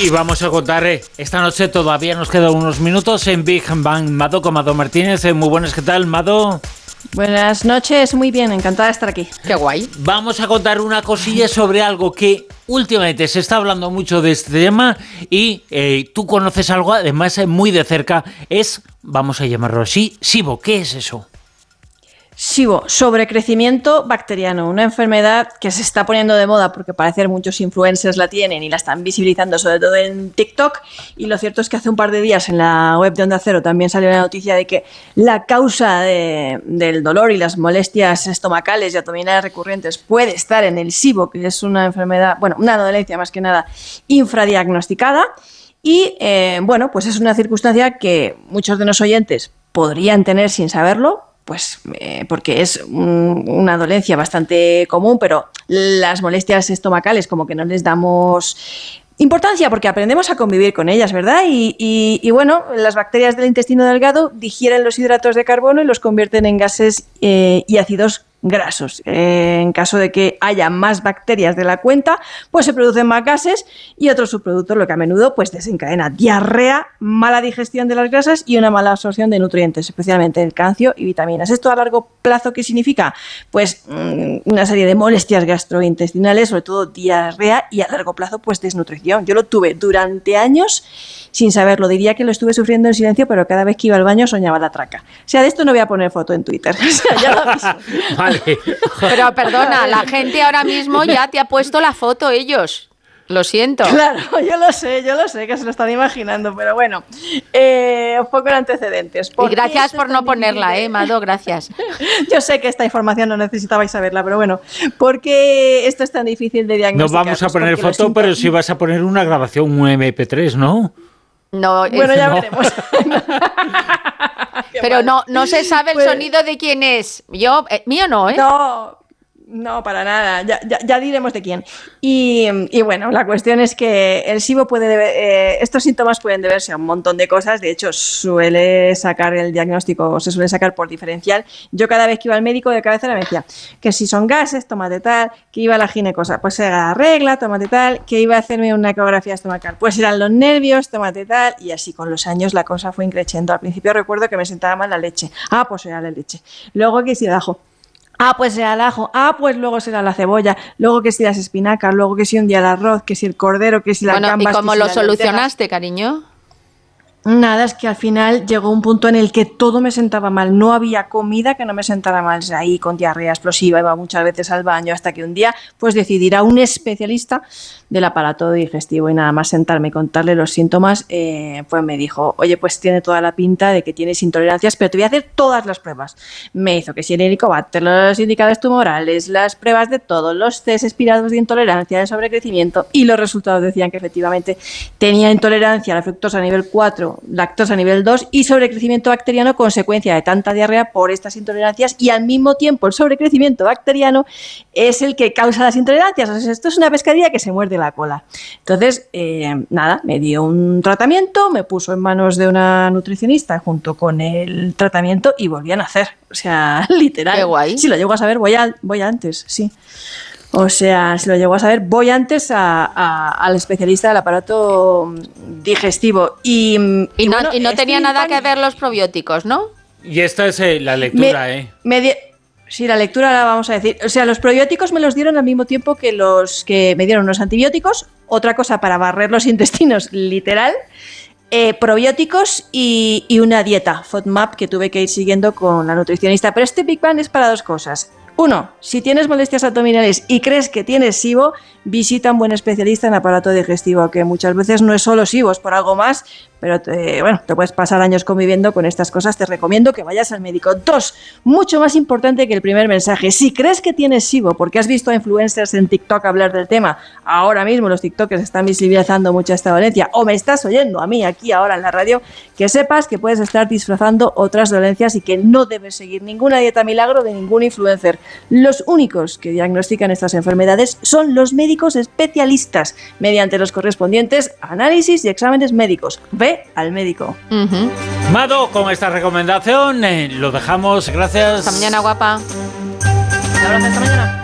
Y vamos a contar, eh, esta noche todavía nos quedan unos minutos en Big Bang Mado con Mado Martínez. Eh, muy buenas, ¿qué tal, Mado? Buenas noches, muy bien, encantada de estar aquí. Qué guay. Vamos a contar una cosilla sobre algo que últimamente se está hablando mucho de este tema y eh, tú conoces algo, además muy de cerca, es, vamos a llamarlo así, SIBO. ¿Qué es eso? SIBO, sobrecrecimiento bacteriano, una enfermedad que se está poniendo de moda porque parece que muchos influencers la tienen y la están visibilizando, sobre todo en TikTok. Y lo cierto es que hace un par de días en la web de Onda Cero también salió la noticia de que la causa del dolor y las molestias estomacales y abdominales recurrentes puede estar en el SIBO, que es una enfermedad, bueno, una dolencia más que nada infradiagnosticada. Y eh, bueno, pues es una circunstancia que muchos de los oyentes podrían tener sin saberlo, pues eh, porque es una dolencia bastante común, pero las molestias estomacales como que no les damos importancia porque aprendemos a convivir con ellas, ¿verdad? Y, bueno, las bacterias del intestino delgado digieren los hidratos de carbono y los convierten en gases eh, y ácidos grasos. Eh, en caso de que haya más bacterias de la cuenta, pues se producen más gases y otros subproductos, lo que a menudo pues desencadena diarrea, mala digestión de las grasas y una mala absorción de nutrientes, especialmente el calcio y vitaminas. ¿Esto a largo plazo qué significa? Pues mm, una serie de molestias gastrointestinales, sobre todo diarrea y a largo plazo pues desnutrición. Yo lo tuve durante años sin saberlo. Diría que lo estuve sufriendo en silencio, pero cada vez que iba al baño soñaba la traca. O sea, de esto no voy a poner foto en Twitter. O sea, ya lo vale. Pero perdona, la gente ahora mismo ya te ha puesto la foto ellos. Lo siento. Claro, yo lo sé, yo lo sé que se lo están imaginando, pero bueno, eh, un poco de antecedentes. Y gracias por no ponerla, eh, Mado, gracias. yo sé que esta información no necesitabais saberla, pero bueno, ¿por qué esto es tan difícil de diagnosticar? No vamos a poner foto, pero sí vas a poner una grabación, un MP3, ¿no? No, bueno, ya veremos. Pero no, no se sabe el pues sonido de quién es. Yo, eh, mío no, ¿eh? No, no, para nada. Ya, diremos de quién. Y, bueno, la cuestión es que el SIBO puede eh, estos síntomas pueden deberse a un montón de cosas. De hecho, suele sacar el diagnóstico, se suele sacar por diferencial. Yo cada vez que iba al médico de cabecera me decía que si son gases, tómate tal, que iba a la ginecosa, pues era la regla, tómate tal, que iba a hacerme una ecografía estomacal, pues eran los nervios, tómate tal, y así con los años la cosa fue increciendo. Al principio recuerdo que me sentaba mal la leche. Ah, pues era la leche. Luego que si el ajo Ah, pues será el ajo. Ah, pues luego será la cebolla. Luego que si las espinacas. Luego que si un día el arroz. Que si el cordero. Que si la bueno, ¿Y cómo lo solucionaste, cariño? Nada, es que al final llegó un punto en el que todo me sentaba mal. No había comida que no me sentara mal. Ahí con diarrea explosiva, iba muchas veces al baño hasta que un día pues decidí ir a un especialista del aparato digestivo y nada más sentarme y contarle los síntomas, eh, pues me dijo, oye, pues tiene toda la pinta de que tienes intolerancias, pero te voy a hacer todas las pruebas. Me hizo que si el helicobacter, los indicadores tumorales, las pruebas de todos los test expirados de intolerancia, de sobrecrecimiento y los resultados decían que efectivamente tenía intolerancia a la fructosa nivel 4 lactosa nivel 2 y sobrecrecimiento bacteriano consecuencia de tanta diarrea por estas intolerancias y al mismo tiempo el sobrecrecimiento bacteriano es el que causa las intolerancias. esto es una pescadilla que se muerde la cola. Entonces, eh, nada, me dio un tratamiento, me puso en manos de una nutricionista junto con el tratamiento y volví a nacer. O sea, literal. Qué guay. Si lo llego a saber, voy, voy antes, sí. O sea, si lo llego a saber, voy antes al especialista del aparato digestivo. Y, y, no, tenía nada que ver los probióticos, ¿no? Y esta es eh, la lectura, ¿eh? sí, la lectura la vamos a decir. O sea, los probióticos me los dieron al mismo tiempo que los que me dieron los antibióticos. Otra cosa para barrer los intestinos, literal. Eh, probióticos y, y, una dieta, FODMAP, que tuve que ir siguiendo con la nutricionista. Pero este Big Bang es para dos cosas. Uno, si tienes molestias abdominales y crees que tienes SIBO, visita a un buen especialista en aparato digestivo, que muchas veces no es solo SIBO, es por algo más, pero te, bueno, te puedes pasar años conviviendo con estas cosas. Te recomiendo que vayas al médico. Dos, mucho más importante que el primer mensaje. Si crees que tienes SIBO, porque has visto a influencers en TikTok hablar del tema, ahora mismo los TikTokers están visibilizando mucho esta dolencia, o me estás oyendo a mí aquí ahora en la radio, que sepas que puedes estar disfrazando otras dolencias y que no debes seguir ninguna dieta milagro de ningún influencer. Los únicos que diagnostican estas enfermedades son los médicos especialistas, mediante los correspondientes análisis y exámenes médicos. Ve al médico. Ujú. Mado, con esta recomendación eh, lo dejamos. Gracias. Hasta mañana, guapa. Hasta mañana.